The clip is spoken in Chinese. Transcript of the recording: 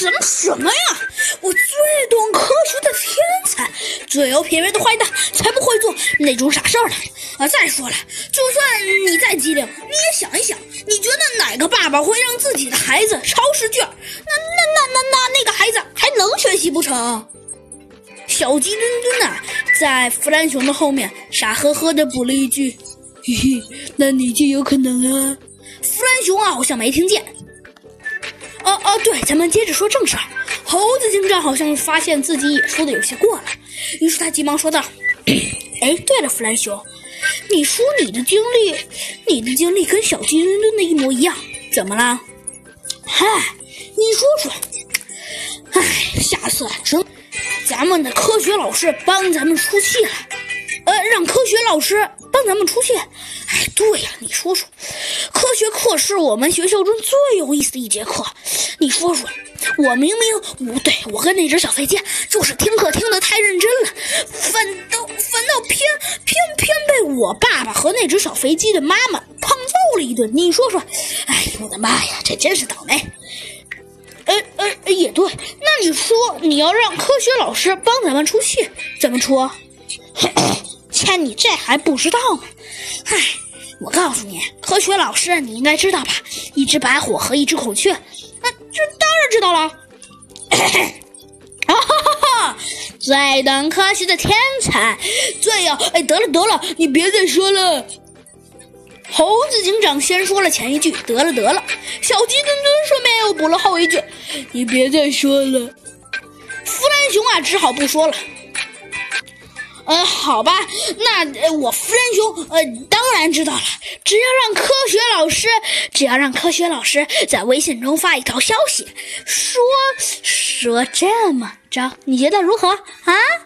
什么什么呀？我最懂科学的天才，最有品味的坏蛋才不会做那种傻事儿呢。啊，再说了，就算你再机灵，你也想一想，你觉得哪个爸爸会让自己的孩子抄试卷？那那那那那那个孩子还能学习不成？小鸡墩墩呢，在弗兰熊的后面傻呵呵的补了一句：“嘿嘿，那你就有可能啊。”弗兰熊啊，好像没听见。哦哦，对，咱们接着说正事儿。猴子警长好像发现自己也说的有些过了，于是他急忙说道：“ 哎，对了，弗兰熊，你说你的经历，你的经历跟小鸡墩墩的一模一样，怎么了？嗨，你说说。唉，下次真，咱们的科学老师帮咱们出气了。呃，让科学老师帮咱们出气。哎，对呀，你说说，科学课是我们学校中最有意思的一节课。你说说，我明明不对，我跟那只小飞机就是听课听得太认真了，反倒反倒偏偏偏被我爸爸和那只小飞机的妈妈胖揍了一顿。你说说，哎，我的妈呀，这真是倒霉。呃呃，也对，那你说你要让科学老师帮咱们出气，怎么出？切，你这还不知道吗？唉，我告诉你，科学老师你应该知道吧？一只白虎和一只孔雀，那这当然知道了。啊哈哈哈！最懂科学的天才，最有……哎，得了得了，你别再说了。猴子警长先说了前一句，得了得了。小鸡墩墩顺便又补了后一句，你别再说了。弗兰熊啊，只好不说了。呃，好吧，那、我夫人兄呃当然知道了。只要让科学老师，只要让科学老师在微信中发一条消息，说说这么着，你觉得如何啊？